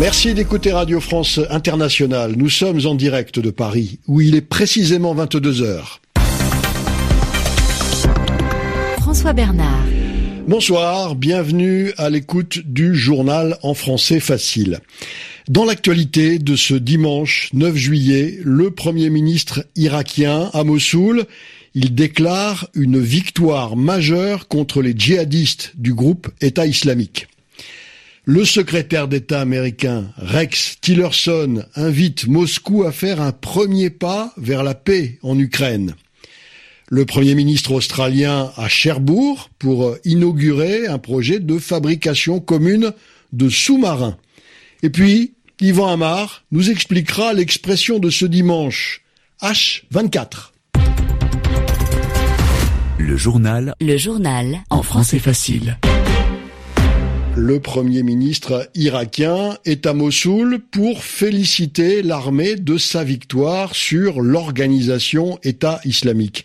Merci d'écouter Radio France Internationale. Nous sommes en direct de Paris, où il est précisément 22 heures. François Bernard. Bonsoir, bienvenue à l'écoute du journal en français facile. Dans l'actualité de ce dimanche 9 juillet, le Premier ministre irakien à Mossoul, il déclare une victoire majeure contre les djihadistes du groupe État islamique. Le secrétaire d'État américain Rex Tillerson invite Moscou à faire un premier pas vers la paix en Ukraine. Le Premier ministre australien à Cherbourg pour inaugurer un projet de fabrication commune de sous-marins. Et puis, Yvan Amar nous expliquera l'expression de ce dimanche H24. Le journal. Le journal. En français facile. Le Premier ministre irakien est à Mossoul pour féliciter l'armée de sa victoire sur l'organisation État islamique.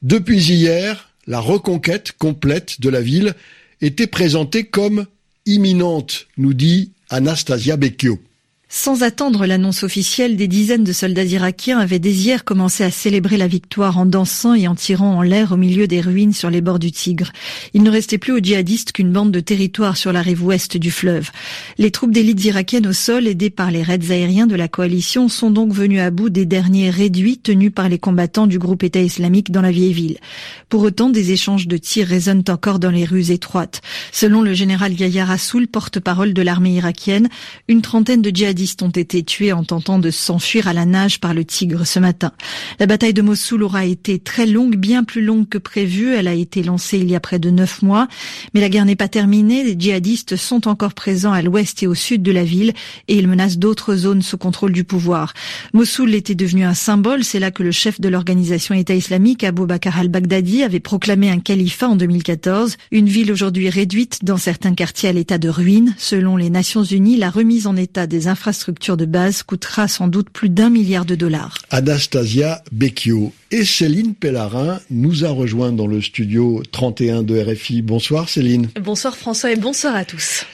Depuis hier, la reconquête complète de la ville était présentée comme imminente, nous dit Anastasia Becchio. Sans attendre l'annonce officielle, des dizaines de soldats irakiens avaient dès commencé à célébrer la victoire en dansant et en tirant en l'air au milieu des ruines sur les bords du Tigre. Il ne restait plus aux djihadistes qu'une bande de territoire sur la rive ouest du fleuve. Les troupes d'élite irakiennes au sol, aidées par les raids aériens de la coalition, sont donc venues à bout des derniers réduits tenus par les combattants du groupe État islamique dans la vieille ville. Pour autant, des échanges de tirs résonnent encore dans les rues étroites. Selon le général Yahya Rassoul, porte-parole de l'armée irakienne, une trentaine de djihadistes ont été tués en tentant de s'enfuir à la nage par le Tigre ce matin. La bataille de Mossoul aura été très longue, bien plus longue que prévu. Elle a été lancée il y a près de neuf mois. Mais la guerre n'est pas terminée. Les djihadistes sont encore présents à l'ouest et au sud de la ville et ils menacent d'autres zones sous contrôle du pouvoir. Mossoul était devenu un symbole. C'est là que le chef de l'organisation État islamique, Abu Bakr al-Baghdadi, avait proclamé un califat en 2014. Une ville aujourd'hui réduite dans certains quartiers à l'état de ruine. Selon les Nations Unies, la remise en état des infrastructures structure de base coûtera sans doute plus d'un milliard de dollars. Anastasia Becchio et Céline Pellarin nous a rejoint dans le studio 31 de RFI. Bonsoir Céline. Bonsoir François et bonsoir à tous.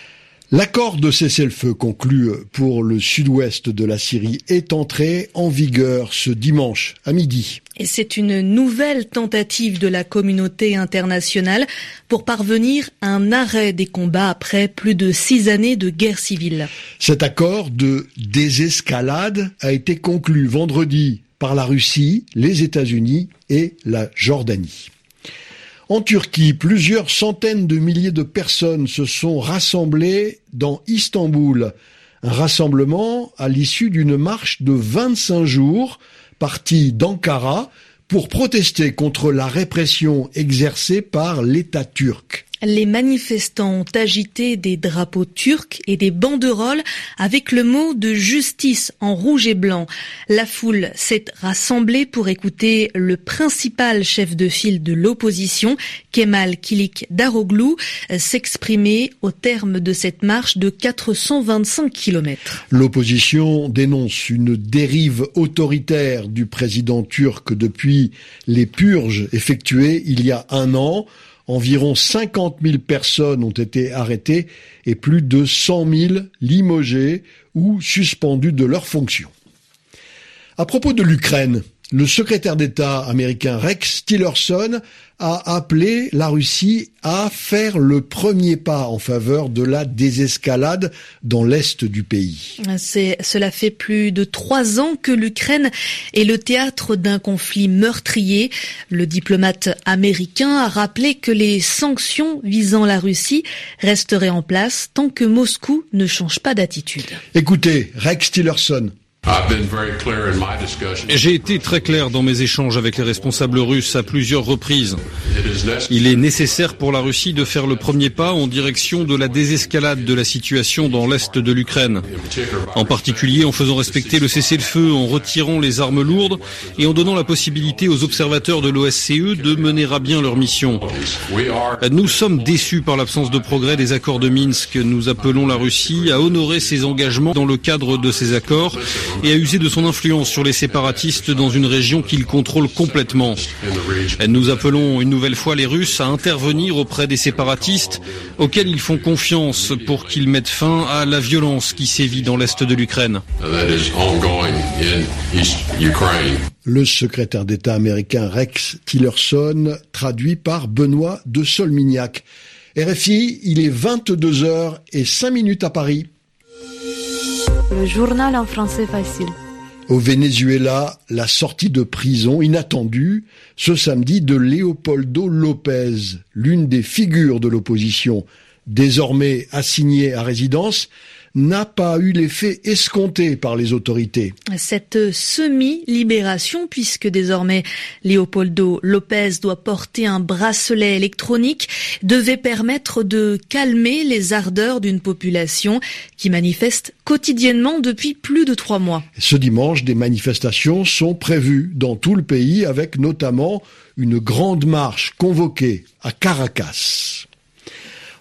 L'accord de cessez-le-feu conclu pour le sud-ouest de la Syrie est entré en vigueur ce dimanche à midi. C'est une nouvelle tentative de la communauté internationale pour parvenir à un arrêt des combats après plus de six années de guerre civile. Cet accord de désescalade a été conclu vendredi par la Russie, les États-Unis et la Jordanie. En Turquie, plusieurs centaines de milliers de personnes se sont rassemblées dans Istanbul. Un rassemblement à l'issue d'une marche de 25 jours partie d'Ankara pour protester contre la répression exercée par l'État turc. Les manifestants ont agité des drapeaux turcs et des banderoles avec le mot de justice en rouge et blanc. La foule s'est rassemblée pour écouter le principal chef de file de l'opposition, Kemal Kilik Daroglu, s'exprimer au terme de cette marche de 425 km. L'opposition dénonce une dérive autoritaire du président turc depuis les purges effectuées il y a un an. Environ 50 000 personnes ont été arrêtées et plus de 100 000 limogées ou suspendues de leurs fonctions. À propos de l'Ukraine, le secrétaire d'État américain Rex Tillerson a appelé la Russie à faire le premier pas en faveur de la désescalade dans l'est du pays. cela fait plus de trois ans que l'Ukraine est le théâtre d'un conflit meurtrier. Le diplomate américain a rappelé que les sanctions visant la Russie resteraient en place tant que Moscou ne change pas d'attitude. Écoutez, Rex Tillerson. J'ai été très clair dans mes échanges avec les responsables russes à plusieurs reprises. Il est nécessaire pour la Russie de faire le premier pas en direction de la désescalade de la situation dans l'est de l'Ukraine. En particulier en faisant respecter le cessez-le-feu, en retirant les armes lourdes et en donnant la possibilité aux observateurs de l'OSCE de mener à bien leur mission. Nous sommes déçus par l'absence de progrès des accords de Minsk. Nous appelons la Russie à honorer ses engagements dans le cadre de ces accords et a usé de son influence sur les séparatistes dans une région qu'il contrôle complètement. Nous appelons une nouvelle fois les Russes à intervenir auprès des séparatistes auxquels ils font confiance pour qu'ils mettent fin à la violence qui sévit dans l'est de l'Ukraine. Le secrétaire d'État américain Rex Tillerson, traduit par Benoît de Solmignac. RFI, il est 22h et 5 minutes à Paris. Le journal en français facile. Au Venezuela, la sortie de prison inattendue ce samedi de Leopoldo Lopez, l'une des figures de l'opposition, désormais assigné à résidence, n'a pas eu l'effet escompté par les autorités. Cette semi-libération, puisque désormais Leopoldo Lopez doit porter un bracelet électronique, devait permettre de calmer les ardeurs d'une population qui manifeste quotidiennement depuis plus de trois mois. Ce dimanche, des manifestations sont prévues dans tout le pays avec notamment une grande marche convoquée à Caracas.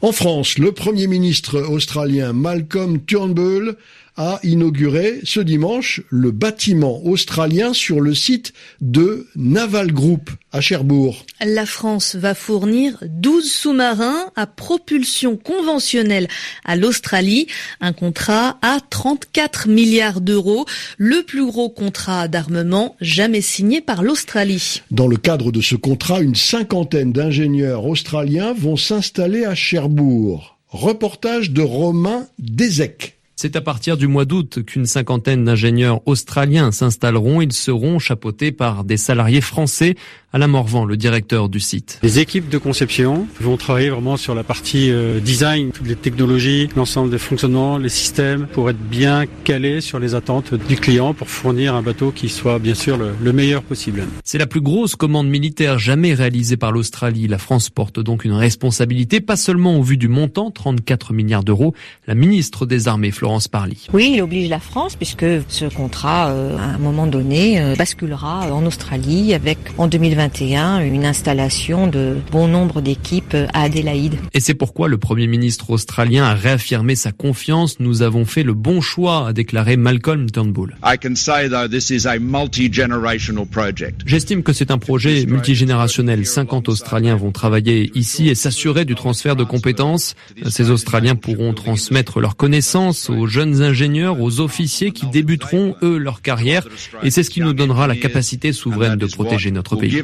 En France, le Premier ministre australien Malcolm Turnbull a inauguré ce dimanche le bâtiment australien sur le site de Naval Group à Cherbourg. La France va fournir 12 sous-marins à propulsion conventionnelle à l'Australie, un contrat à 34 milliards d'euros, le plus gros contrat d'armement jamais signé par l'Australie. Dans le cadre de ce contrat, une cinquantaine d'ingénieurs australiens vont s'installer à Cherbourg. Reportage de Romain Dezek. C'est à partir du mois d'août qu'une cinquantaine d'ingénieurs australiens s'installeront. Ils seront chapeautés par des salariés français. Alain Morvan, le directeur du site. Les équipes de conception vont travailler vraiment sur la partie euh, design, toutes les technologies, l'ensemble des fonctionnements, les systèmes, pour être bien calés sur les attentes du client, pour fournir un bateau qui soit bien sûr le, le meilleur possible. C'est la plus grosse commande militaire jamais réalisée par l'Australie. La France porte donc une responsabilité, pas seulement au vu du montant, 34 milliards d'euros. La ministre des Armées, Florence Parly. Oui, il oblige la France, puisque ce contrat, euh, à un moment donné, euh, basculera en Australie avec, en 2020, une installation de bon nombre d'équipes à Adélaïde. Et c'est pourquoi le Premier ministre australien a réaffirmé sa confiance. Nous avons fait le bon choix, a déclaré Malcolm Turnbull. J'estime que c'est un projet multigénérationnel. 50 Australiens vont travailler ici et s'assurer du transfert de compétences. Ces Australiens pourront transmettre leurs connaissances aux jeunes ingénieurs, aux officiers qui débuteront, eux, leur carrière. Et c'est ce qui nous donnera la capacité souveraine de protéger notre pays.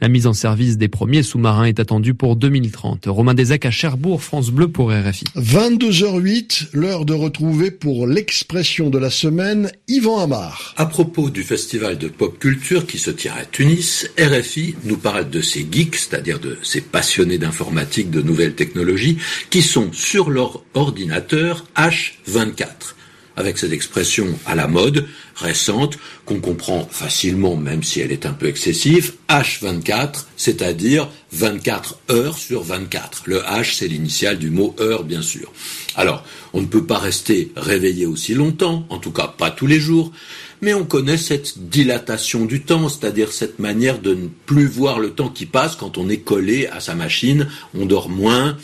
La mise en service des premiers sous-marins est attendue pour 2030. Romain Desec à Cherbourg, France Bleu pour RFI. 22h08, l'heure de retrouver pour l'expression de la semaine Yvan Amar. À propos du festival de pop culture qui se tient à Tunis, RFI nous parle de ces geeks, c'est-à-dire de ces passionnés d'informatique, de nouvelles technologies, qui sont sur leur ordinateur H24 avec cette expression à la mode, récente, qu'on comprend facilement même si elle est un peu excessive, H24, c'est-à-dire 24 heures sur 24. Le H, c'est l'initiale du mot heure, bien sûr. Alors, on ne peut pas rester réveillé aussi longtemps, en tout cas pas tous les jours, mais on connaît cette dilatation du temps, c'est-à-dire cette manière de ne plus voir le temps qui passe quand on est collé à sa machine, on dort moins,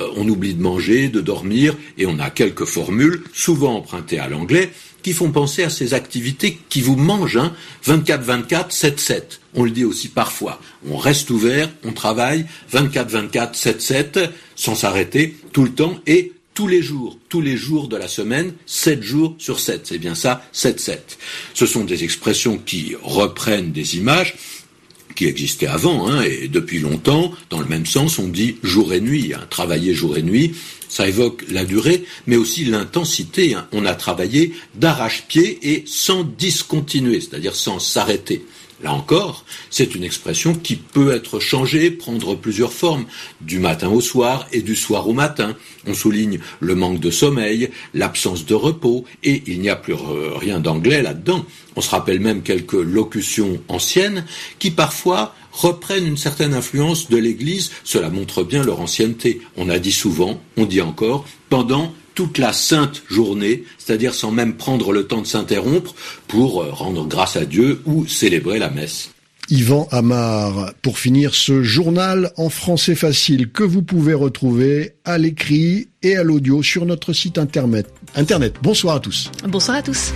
euh, on oublie de manger, de dormir, et on a quelques formules, souvent empruntées à l'anglais, qui font penser à ces activités qui vous mangent, hein, 24-24, 7-7. On le dit aussi parfois. On reste ouvert, on travaille, 24-24, 7-7, sans s'arrêter, tout le temps, et tous les jours, tous les jours de la semaine, 7 jours sur 7. C'est bien ça, 7-7. Ce sont des expressions qui reprennent des images, qui existait avant, hein, et depuis longtemps, dans le même sens, on dit jour et nuit, hein, travailler jour et nuit, ça évoque la durée, mais aussi l'intensité. Hein. On a travaillé d'arrache-pied et sans discontinuer, c'est-à-dire sans s'arrêter. Là encore, c'est une expression qui peut être changée, prendre plusieurs formes, du matin au soir et du soir au matin. On souligne le manque de sommeil, l'absence de repos, et il n'y a plus rien d'anglais là-dedans. On se rappelle même quelques locutions anciennes qui parfois reprennent une certaine influence de l'Église. Cela montre bien leur ancienneté. On a dit souvent, on dit encore, pendant toute la sainte journée, c'est-à-dire sans même prendre le temps de s'interrompre pour euh, rendre grâce à Dieu ou célébrer la messe. Yvan Amar pour finir ce journal en français facile que vous pouvez retrouver à l'écrit et à l'audio sur notre site internet. Internet. Bonsoir à tous. Bonsoir à tous.